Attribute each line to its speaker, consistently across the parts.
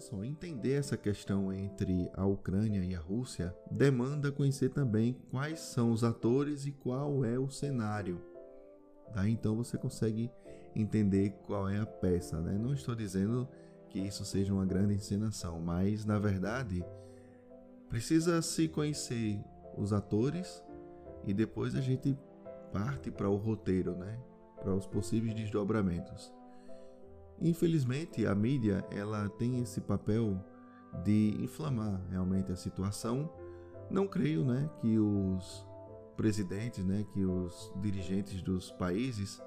Speaker 1: só, entender essa questão entre a Ucrânia e a Rússia demanda conhecer também quais são os atores e qual é o cenário. Daí então você consegue entender qual é a peça. Né? Não estou dizendo que isso seja uma grande encenação, mas na verdade precisa se conhecer os atores e depois a gente parte para o roteiro, né? para os possíveis desdobramentos. Infelizmente, a mídia ela tem esse papel de inflamar realmente a situação. Não creio, né, que os presidentes, né, que os dirigentes dos países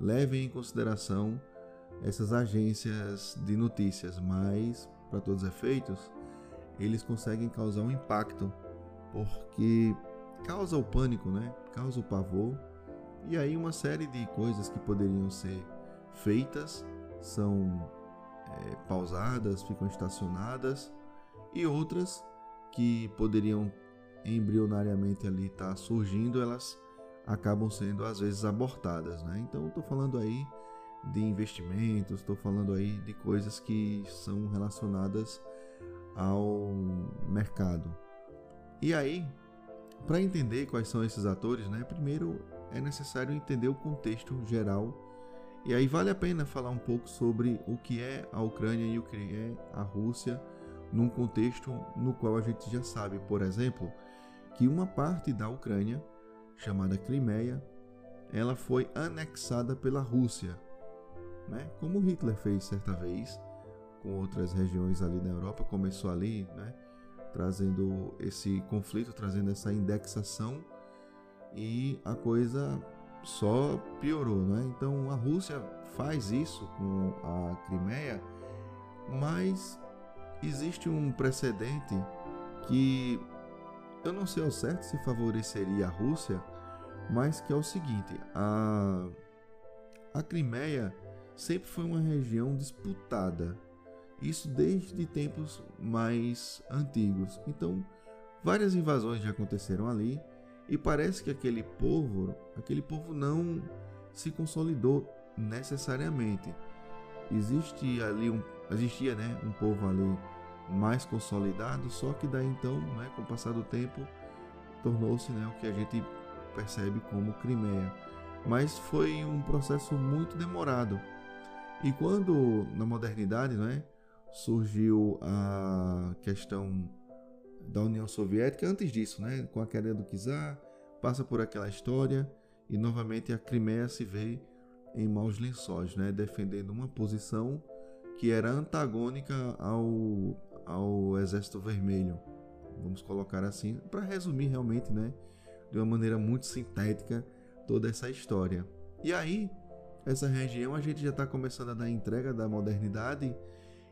Speaker 1: levem em consideração essas agências de notícias, mas para todos os efeitos, eles conseguem causar um impacto, porque causa o pânico, né? Causa o pavor. E aí uma série de coisas que poderiam ser feitas são é, pausadas, ficam estacionadas e outras que poderiam embrionariamente ali estar tá surgindo, elas acabam sendo às vezes abortadas, né? Então estou falando aí de investimentos, estou falando aí de coisas que são relacionadas ao mercado. E aí, para entender quais são esses atores, né? Primeiro é necessário entender o contexto geral e aí vale a pena falar um pouco sobre o que é a Ucrânia e o que é a Rússia num contexto no qual a gente já sabe, por exemplo, que uma parte da Ucrânia, chamada Crimeia, ela foi anexada pela Rússia, né? Como Hitler fez certa vez com outras regiões ali na Europa, começou ali, né? Trazendo esse conflito, trazendo essa indexação e a coisa só piorou, né? Então a Rússia faz isso com a Crimeia, mas existe um precedente que eu não sei ao certo se favoreceria a Rússia, mas que é o seguinte: a, a Crimeia sempre foi uma região disputada, isso desde tempos mais antigos. Então, várias invasões já aconteceram ali e parece que aquele povo, aquele povo não se consolidou necessariamente. Existe ali um, existia, né, um povo ali mais consolidado, só que daí então, né, com o passar do tempo, tornou-se, né, o que a gente percebe como Crimeia. Mas foi um processo muito demorado. E quando na modernidade, né, surgiu a questão da União Soviética, antes disso, né, com a queda do czar, passa por aquela história e novamente a Crimeia se vê em maus lençóis, né, defendendo uma posição que era antagônica ao, ao Exército Vermelho. Vamos colocar assim, para resumir realmente, né, de uma maneira muito sintética toda essa história. E aí, essa região a gente já está começando a dar entrega da modernidade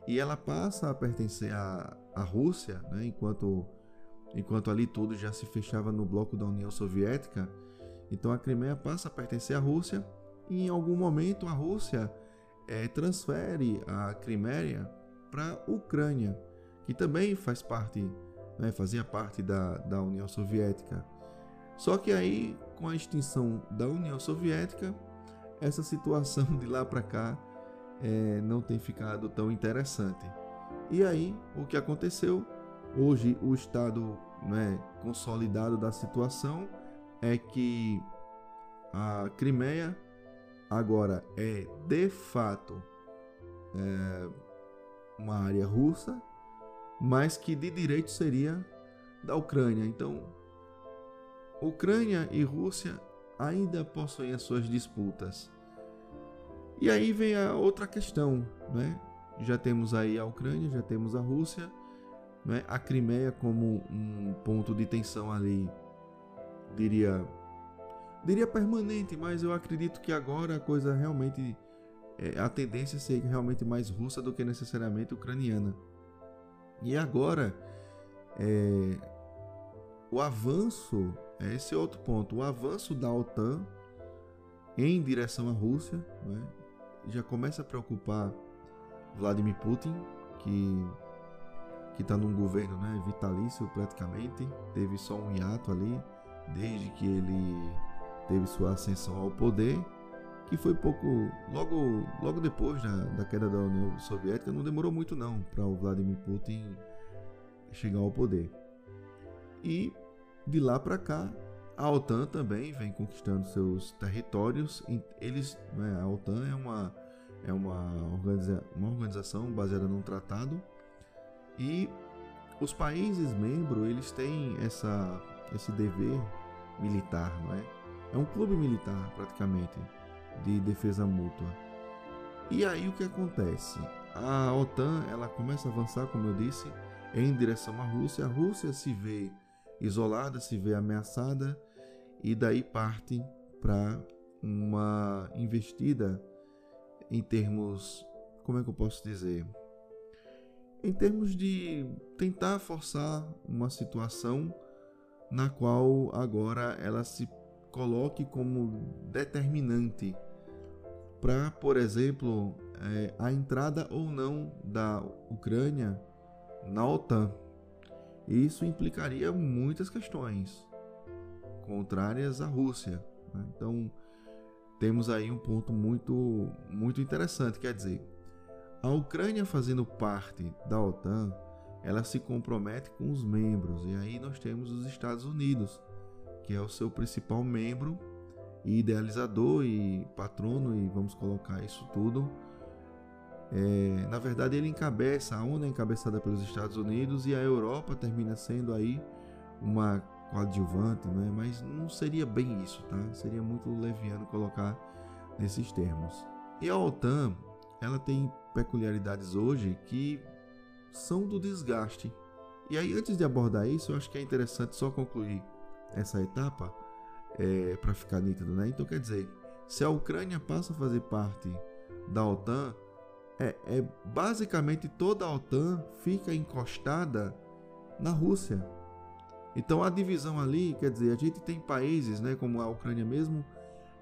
Speaker 1: e ela passa a pertencer à, à Rússia, né, enquanto, enquanto ali tudo já se fechava no bloco da União Soviética. Então a Crimeia passa a pertencer à Rússia e em algum momento a Rússia é, transfere a Crimeia para a Ucrânia, que também faz parte, né, fazia parte da, da União Soviética. Só que aí, com a extinção da União Soviética, essa situação de lá para cá é, não tem ficado tão interessante. E aí, o que aconteceu? Hoje, o estado né, consolidado da situação é que a Crimeia agora é de fato é, uma área russa, mas que de direito seria da Ucrânia. Então, Ucrânia e Rússia ainda possuem as suas disputas. E aí vem a outra questão, né? Já temos aí a Ucrânia, já temos a Rússia, né? a Crimeia como um ponto de tensão ali, diria, diria permanente, mas eu acredito que agora a coisa realmente, é, a tendência ser realmente mais russa do que necessariamente ucraniana. E agora, é, o avanço, é esse outro ponto, o avanço da OTAN em direção à Rússia, né? Já começa a preocupar Vladimir Putin, que que está num governo né, vitalício praticamente, teve só um hiato ali, desde que ele teve sua ascensão ao poder, que foi pouco logo logo depois da, da queda da União Soviética, não demorou muito não para o Vladimir Putin chegar ao poder. E de lá para cá, a OTAN também vem conquistando seus territórios. Eles, né, a OTAN é uma é uma, organiza uma organização baseada num tratado e os países membros eles têm essa esse dever militar, não é? É um clube militar praticamente de defesa mútua. E aí o que acontece? A OTAN ela começa a avançar, como eu disse, em direção à Rússia. A Rússia se vê isolada, se vê ameaçada e daí parte para uma investida em termos, como é que eu posso dizer? Em termos de tentar forçar uma situação na qual agora ela se coloque como determinante para, por exemplo, é, a entrada ou não da Ucrânia na OTAN. Isso implicaria muitas questões contrárias à Rússia. Né? Então, temos aí um ponto muito, muito interessante. Quer dizer, a Ucrânia fazendo parte da OTAN, ela se compromete com os membros. E aí nós temos os Estados Unidos, que é o seu principal membro idealizador e patrono, e vamos colocar isso tudo. É, na verdade, ele encabeça, a ONU é encabeçada pelos Estados Unidos e a Europa termina sendo aí uma coadjuvante, né? mas não seria bem isso, tá? Seria muito leviano colocar nesses termos. E a OTAN, ela tem peculiaridades hoje que são do desgaste. E aí, antes de abordar isso, eu acho que é interessante só concluir essa etapa é, para ficar nítido, né? Então, quer dizer, se a Ucrânia passa a fazer parte da OTAN, é, é basicamente toda a OTAN fica encostada na Rússia. Então a divisão ali, quer dizer, a gente tem países, né, como a Ucrânia mesmo,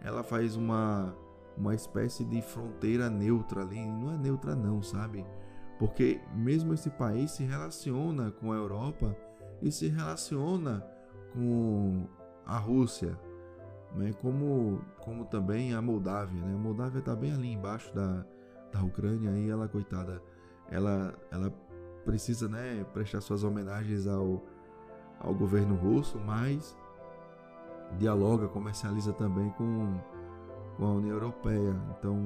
Speaker 1: ela faz uma uma espécie de fronteira neutra ali, não é neutra não, sabe? Porque mesmo esse país se relaciona com a Europa e se relaciona com a Rússia, né? Como como também a Moldávia, né? A Moldávia está bem ali embaixo da da Ucrânia e ela coitada, ela ela precisa, né, prestar suas homenagens ao ao governo russo, mas dialoga, comercializa também com, com a União Europeia. Então,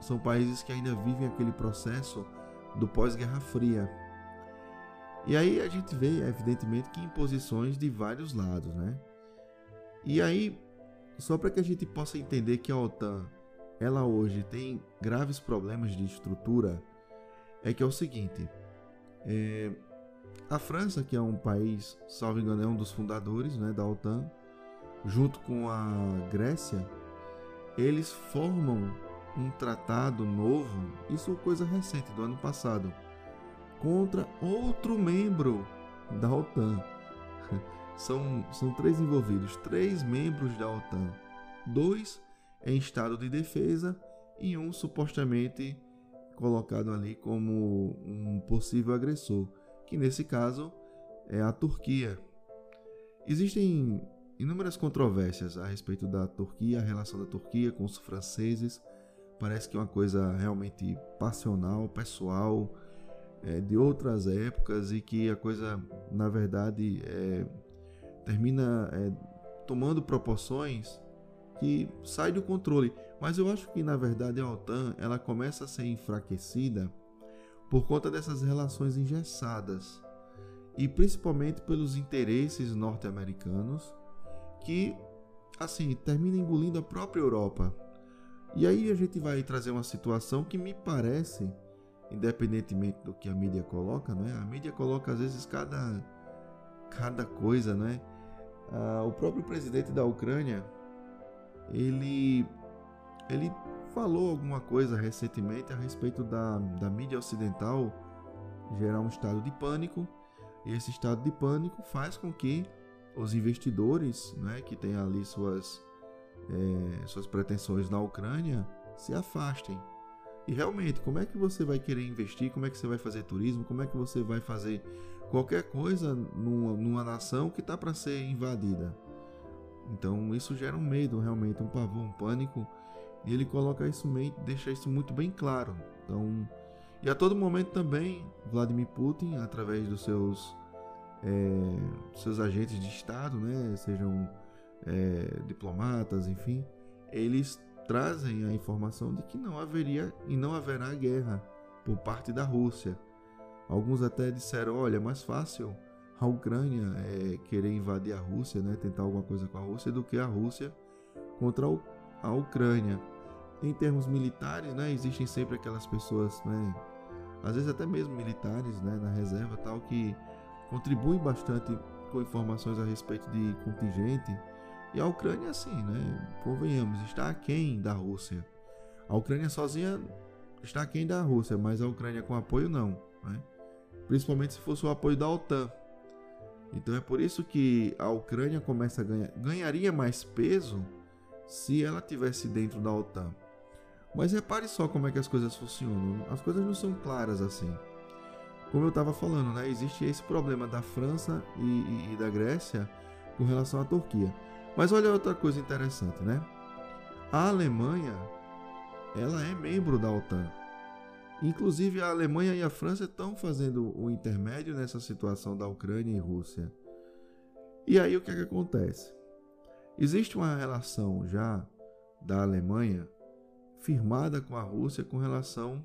Speaker 1: são países que ainda vivem aquele processo do pós-Guerra Fria. E aí a gente vê, evidentemente, que imposições de vários lados, né? E aí, só para que a gente possa entender que a OTAN, ela hoje tem graves problemas de estrutura, é que é o seguinte: é, a França, que é um país, salvo engano, é um dos fundadores né, da OTAN, junto com a Grécia, eles formam um tratado novo, isso é coisa recente, do ano passado, contra outro membro da OTAN. São, são três envolvidos, três membros da OTAN, dois em estado de defesa e um supostamente colocado ali como um possível agressor que nesse caso é a Turquia. Existem inúmeras controvérsias a respeito da Turquia, a relação da Turquia com os franceses. Parece que é uma coisa realmente passional, pessoal, é, de outras épocas e que a coisa, na verdade, é, termina é, tomando proporções que sai do controle. Mas eu acho que, na verdade, a OTAN ela começa a ser enfraquecida por conta dessas relações engessadas e principalmente pelos interesses norte-americanos que assim termina engolindo a própria Europa. E aí a gente vai trazer uma situação que me parece, independentemente do que a mídia coloca, não é? A mídia coloca às vezes cada cada coisa, não é? Ah, o próprio presidente da Ucrânia, ele ele falou alguma coisa recentemente a respeito da, da mídia ocidental gerar um estado de pânico, e esse estado de pânico faz com que os investidores, né, que têm ali suas, é, suas pretensões na Ucrânia, se afastem. E realmente, como é que você vai querer investir? Como é que você vai fazer turismo? Como é que você vai fazer qualquer coisa numa, numa nação que está para ser invadida? Então, isso gera um medo, realmente, um pavor, um pânico E ele coloca isso meio, deixa isso muito bem claro. Então, e a todo momento também Vladimir Putin, através dos seus é, seus agentes de Estado, né, sejam é, diplomatas, enfim, eles trazem a informação de que não haveria e não haverá guerra por parte da Rússia. Alguns até disseram, olha, é mais fácil a Ucrânia é, querer invadir a Rússia, né, tentar alguma coisa com a Rússia, do que a Rússia contra a Ucrânia. Em termos militares, né, existem sempre aquelas pessoas, né, às vezes até mesmo militares, né, na reserva tal, que contribuem bastante com informações a respeito de contingente. E a Ucrânia, assim, né? Convenhamos, está aquém da Rússia. A Ucrânia sozinha está aquém da Rússia, mas a Ucrânia com apoio não, né? Principalmente se fosse o apoio da OTAN. Então é por isso que a Ucrânia começa a ganhar, ganharia mais peso se ela tivesse dentro da OTAN. Mas repare só como é que as coisas funcionam. As coisas não são claras assim como eu estava falando, né, existe esse problema da França e, e, e, da Grécia com relação à Turquia. Mas olha outra coisa interessante, né? A Alemanha, ela é membro da OTAN. Inclusive a Alemanha e a França estão fazendo o intermédio nessa situação da Ucrânia e Rússia. E aí o que, é que acontece? Existe uma relação já da Alemanha firmada com a Rússia com relação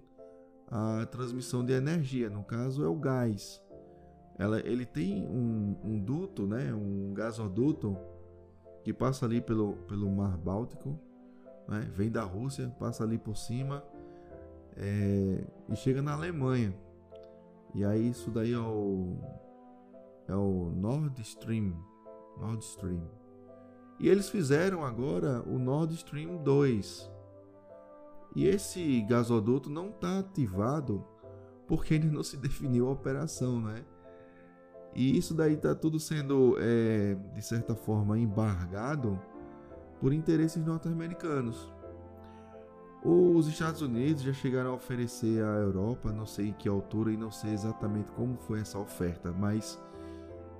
Speaker 1: a transmissão de energia, no caso é o gás. Ela, ele tem um, um duto, né, um gasoduto que passa ali pelo, pelo Mar Báltico, né, vem da Rússia, passa ali por cima é, e chega na Alemanha. E aí isso daí é o, é o Nord Stream, Nord Stream. E eles fizeram agora o Nord Stream 2, e esse gasoduto não está ativado porque ainda não se definiu a operação, né? E isso daí está tudo sendo, é, de certa forma, embargado por interesses norte-americanos. Os Estados Unidos já chegaram a oferecer à Europa, não sei em que altura e não sei exatamente como foi essa oferta, mas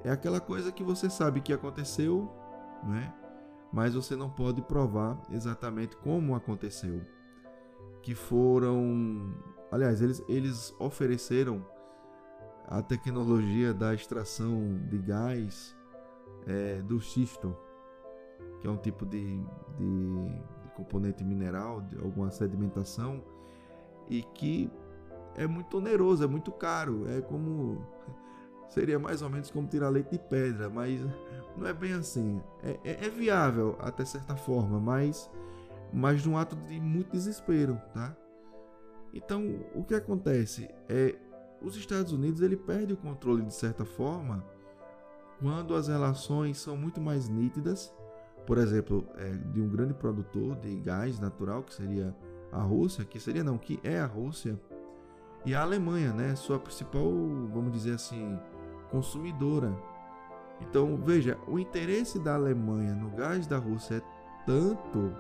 Speaker 1: é aquela coisa que você sabe que aconteceu, né? Mas você não pode provar exatamente como aconteceu que foram. Aliás, eles, eles ofereceram a tecnologia da extração de gás é, do xisto, que é um tipo de, de, de, componente mineral, de alguma sedimentação, e que é muito oneroso, é muito caro. É como. Seria mais ou menos como tirar leite de pedra, mas não é bem assim. É, é, é viável até certa forma, mas mas num ato de muito desespero, tá? Então, o que acontece é os Estados Unidos ele perde o controle de certa forma quando as relações são muito mais nítidas, por exemplo, é, de um grande produtor de gás natural que seria a Rússia, que seria não, que é a Rússia, e a Alemanha, né, sua principal, vamos dizer assim, consumidora. Então, veja, o interesse da Alemanha no gás da Rússia é tanto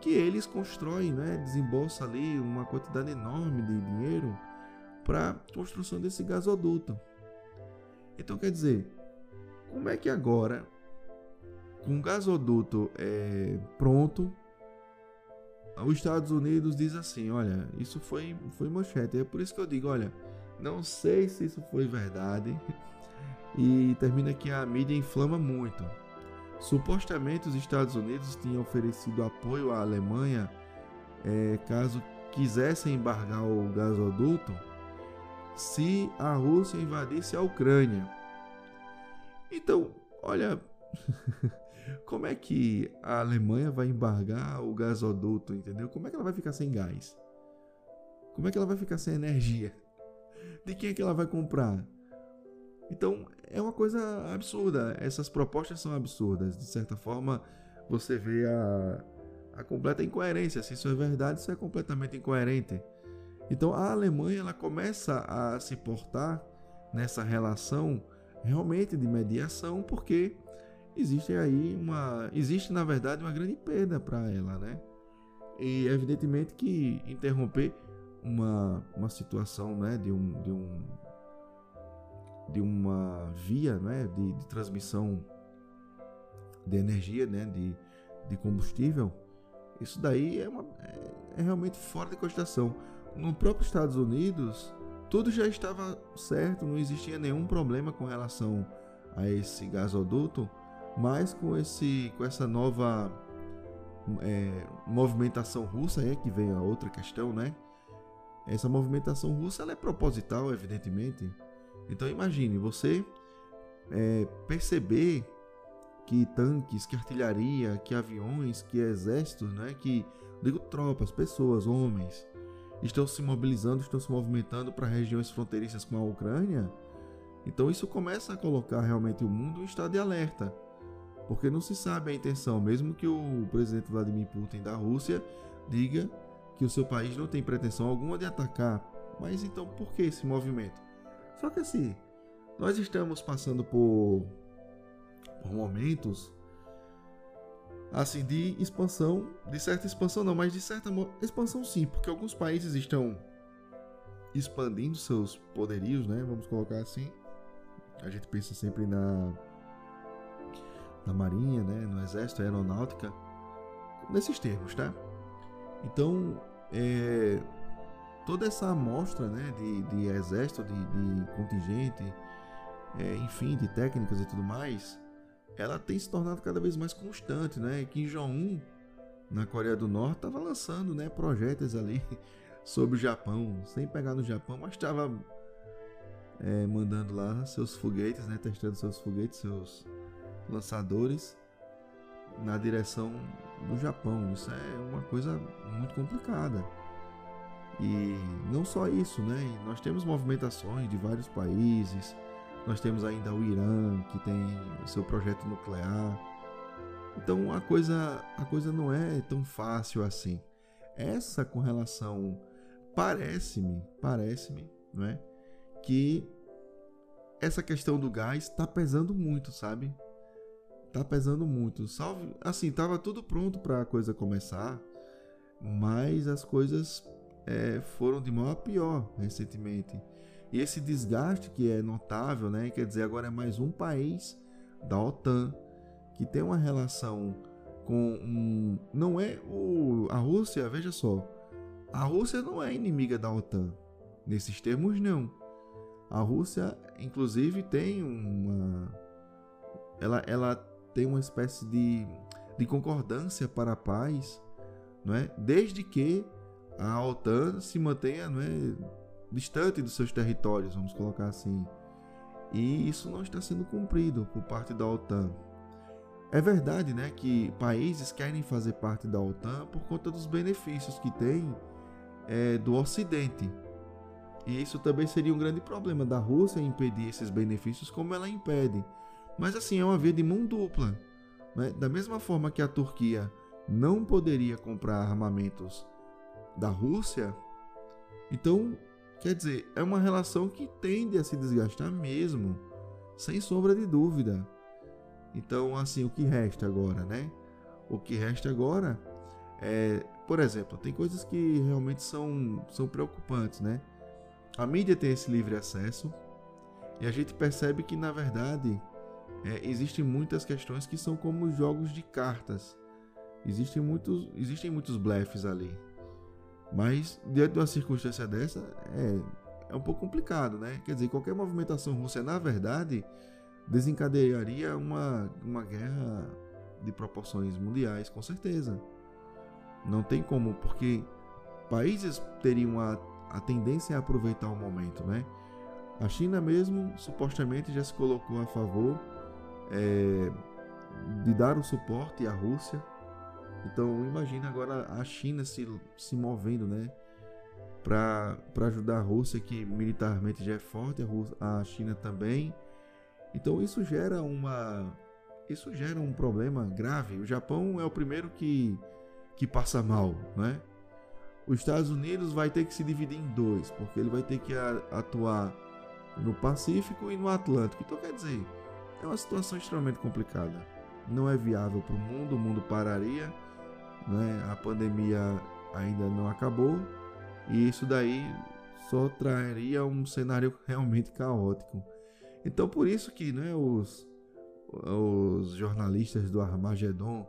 Speaker 1: que eles constroem, né, desembolsa ali uma quantidade enorme de dinheiro para construção desse gasoduto. Então quer dizer, como é que agora, com o gasoduto é, pronto, os Estados Unidos diz assim, olha, isso foi foi manchete. É por isso que eu digo, olha, não sei se isso foi verdade. E termina que a mídia inflama muito. Supostamente os Estados Unidos tinham oferecido apoio à Alemanha é, caso quisessem embargar o gasoduto se a Rússia invadisse a Ucrânia. Então, olha, como é que a Alemanha vai embargar o gasoduto, entendeu? Como é que ela vai ficar sem gás? Como é que ela vai ficar sem energia? De quem é que ela vai comprar? Então é uma coisa absurda. Essas propostas são absurdas. De certa forma, você vê a, a completa incoerência. Se isso é verdade, isso é completamente incoerente. Então a Alemanha ela começa a se portar nessa relação realmente de mediação, porque existe aí uma. Existe, na verdade, uma grande perda para ela, né? E evidentemente que interromper uma, uma situação né, de, um, de, um, de uma via né, de, de transmissão de energia, né, de, de combustível, Isso daí é, uma, é, é realmente fora de cogitação. No próprio Estados Unidos, tudo já estava certo, não existia nenhum problema com relação a esse gasoduto, mas com, esse, com essa nova é, movimentação russa, é que vem a outra questão, né? Essa movimentação russa ela é proposital, evidentemente. Então imagine você é, perceber que tanques, que artilharia, que aviões, que exércitos, né? Que digo tropas, pessoas, homens, estão se mobilizando, estão se movimentando para regiões fronteiriças com a Ucrânia. Então isso começa a colocar realmente o mundo em estado de alerta, porque não se sabe a intenção, mesmo que o presidente Vladimir Putin da Rússia diga que o seu país não tem pretensão alguma de atacar. Mas então por que esse movimento? Só que assim, nós estamos passando por, por momentos assim de expansão, de certa expansão não, mas de certa expansão sim, porque alguns países estão expandindo seus poderios, né? Vamos colocar assim. A gente pensa sempre na na marinha, né? No exército, aeronáutica, nesses termos, tá? Então, é, toda essa amostra, né? De, de exército, de, de contingente, é, enfim, de técnicas e tudo mais, ela tem se tornado cada vez mais constante, né? Kim Jong-un na Coreia do Norte estava lançando, né, projetos ali sobre o Japão, sem pegar no Japão, mas estava é, mandando lá seus foguetes, né, testando seus foguetes, seus lançadores na direção do Japão. Isso é uma coisa muito complicada. E não só isso, né? Nós temos movimentações de vários países nós temos ainda o Irã, que tem o seu projeto nuclear. Então a coisa, a coisa não é tão fácil assim. Essa com relação parece-me, parece-me, não é? Que essa questão do gás está pesando muito, sabe? Tá pesando muito. Salve, assim, tava tudo pronto para a coisa começar, mas as coisas é, foram de mal a pior recentemente. E esse desgaste que é notável, né? Quer dizer, agora é mais um país da OTAN que tem uma relação com um, não é o a Rússia, veja só. A Rússia não é inimiga da OTAN nesses termos não. A Rússia inclusive tem uma ela ela tem uma espécie de de concordância para a paz, não é? Desde que a OTAN se mantenha, não é, distante dos seus territórios, vamos colocar assim. E isso não está sendo cumprido por parte da OTAN. É verdade, né, que países querem fazer parte da OTAN por conta dos benefícios que tem é, do Ocidente. E isso também seria um grande problema da Rússia impedir esses benefícios, como ela impede. Mas assim, é uma via de mão dupla. Né? Da mesma forma que a Turquia não poderia comprar armamentos da Rússia, então Quer dizer, é uma relação que tende a se desgastar mesmo, sem sombra de dúvida. Então, assim, o que resta agora, né? O que resta agora é, por exemplo, tem coisas que realmente são, são preocupantes, né? A mídia tem esse livre acesso e a gente percebe que, na verdade, é, existem muitas questões que são como jogos de cartas. Existem muitos, existem muitos blefs ali. Mas, diante de uma circunstância dessa, é, é um pouco complicado, né? Quer dizer, qualquer movimentação russa, na verdade, desencadearia uma, uma guerra de proporções mundiais, com certeza. Não tem como, porque países teriam a, a tendência a aproveitar o momento, né? A China mesmo, supostamente, já se colocou a favor é, de dar o suporte à Rússia então imagina agora a China se, se movendo, né? Para ajudar a Rússia, que militarmente já é forte, a, Rússia, a China também. Então isso gera uma. Isso gera um problema grave. O Japão é o primeiro que, que passa mal, né? Os Estados Unidos vai ter que se dividir em dois, porque ele vai ter que atuar no Pacífico e no Atlântico. Então quer dizer, é uma situação extremamente complicada. Não é viável para o mundo, o mundo pararia né? A pandemia ainda não acabou e isso daí só traria um cenário realmente caótico. Então por isso que né, os, os jornalistas do Armagedon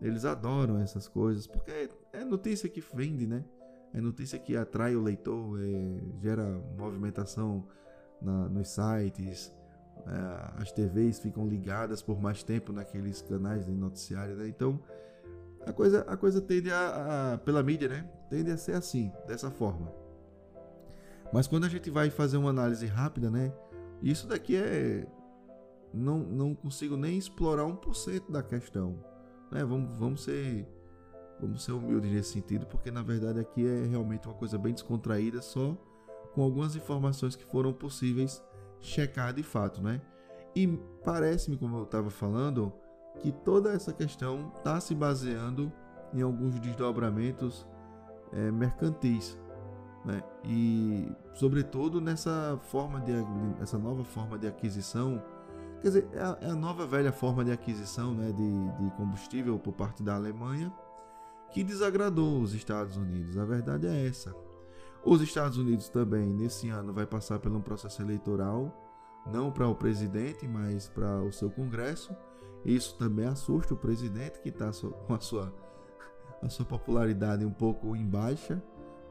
Speaker 1: Eles adoram essas coisas, porque é, notícia que vende, né? É notícia que atrai o leitor, é, gera movimentação na, nos sites, as TVs ficam ligadas por mais tempo naqueles canais de noticiário, né? Então a coisa, a coisa tende a, a, pela mídia, né? Tende a ser assim, dessa forma. Mas quando a gente vai fazer uma análise rápida, né? Isso daqui é. Não, não consigo nem explorar 1% da questão. Né? Vamos, vamos ser. Vamos ser humildes nesse sentido, porque na verdade aqui é realmente uma coisa bem descontraída, só com algumas informações que foram possíveis checar de fato, né? E parece-me, como eu estava falando, que toda essa questão está se baseando em alguns desdobramentos é, mercantis, né? E sobretudo nessa forma de essa nova forma de aquisição, quer dizer, é a, é a nova velha forma de aquisição, né, de, de combustível por parte da Alemanha que desagradou os Estados Unidos. A verdade é essa. Os Estados Unidos também nesse ano vai passar por um processo eleitoral, não para o presidente, mas para o seu Congresso isso também assusta o presidente que está com a sua, a sua popularidade um pouco em baixa.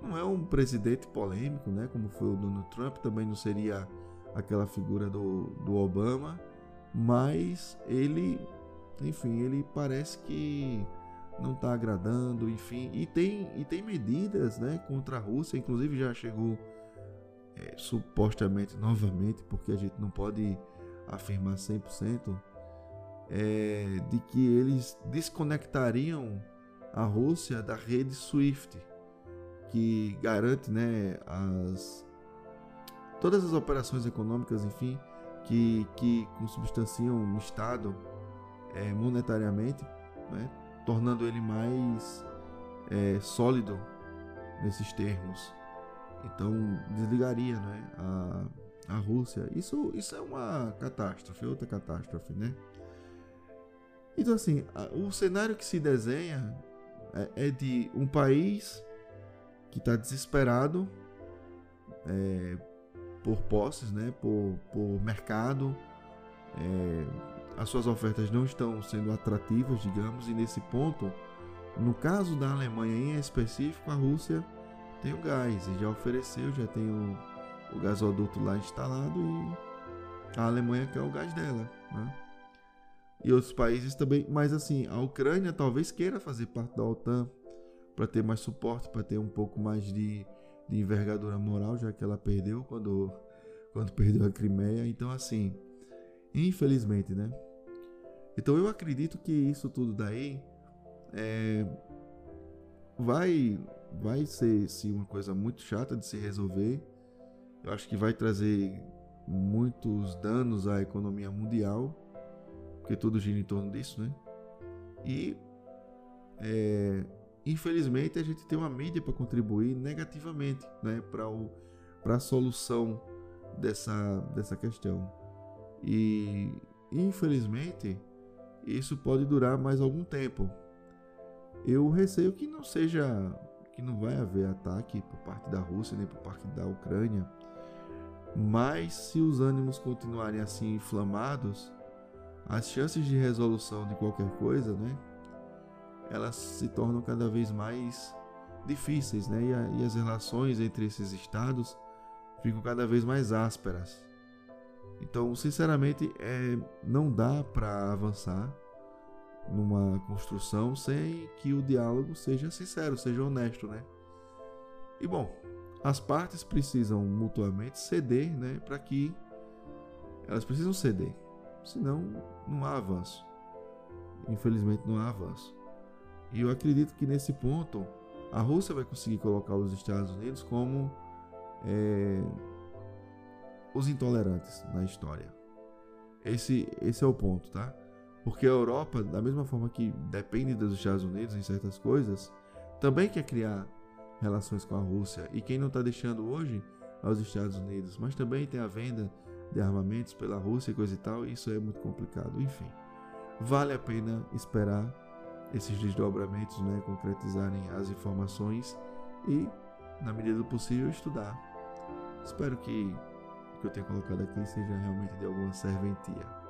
Speaker 1: Não é um presidente polêmico, né? Como foi o Donald Trump, também não seria aquela figura do, do Obama, mas ele, enfim, ele parece que não está agradando, enfim, e tem, e tem medidas, né, contra a Rússia, inclusive já chegou é, supostamente novamente, porque a gente não pode afirmar 100%, é, de que eles desconectariam a Rússia da rede SWIFT, que garante né, as, todas as operações econômicas, enfim, que, que consubstanciam um Estado é, monetariamente, né, tornando ele mais é, sólido nesses termos. Então desligaria né, a, a Rússia. Isso, isso é uma catástrofe, outra catástrofe, né? Então, assim, o cenário que se desenha é, é de um país que está desesperado é, por posses, né, por, por mercado. É, as suas ofertas não estão sendo atrativas, digamos, e nesse ponto, no caso da Alemanha em específico, a Rússia tem o gás e já ofereceu, já tem o, o gasoduto lá instalado e a Alemanha quer o gás dela. Né? e outros países também. Mas assim, a Ucrânia talvez queira fazer parte da OTAN para ter mais suporte, para ter um pouco mais de, de envergadura moral, já que ela perdeu quando, quando perdeu a Crimeia. Então, assim, infelizmente, né? Então eu acredito que isso tudo daí é, vai, vai ser sim, uma coisa muito chata de se resolver. Eu acho que vai trazer muitos danos à economia mundial porque tudo gira em torno disso, né? E é, infelizmente a gente tem uma mídia para contribuir negativamente, né, para o para a solução dessa dessa questão. E infelizmente isso pode durar mais algum tempo. Eu receio que não seja que não vai haver ataque por parte da Rússia nem por parte da Ucrânia. Mas se os ânimos continuarem assim inflamados, as chances de resolução de qualquer coisa, né, elas se tornam cada vez mais difíceis, né, e, a, e as relações entre esses estados ficam cada vez mais ásperas. Então, sinceramente, é, não dá para avançar numa construção sem que o diálogo seja sincero, seja honesto, né? E bom, as partes precisam mutuamente ceder, né, para que elas precisam ceder senão não há avanço. Infelizmente não há avanço. E eu acredito que nesse ponto a Rússia vai conseguir colocar os Estados Unidos como é, os intolerantes na história. Esse, esse é o ponto, tá? Porque a Europa, da mesma forma que depende dos Estados Unidos em certas coisas, também quer criar relações com a Rússia. E quem não está deixando hoje é os Estados Unidos. Mas também tem a venda de armamentos pela Rússia e coisa e tal, isso é muito complicado. Enfim, vale a pena esperar esses desdobramentos né, concretizarem as informações e, na medida do possível, estudar. Espero que que eu tenha colocado aqui seja realmente de alguma serventia.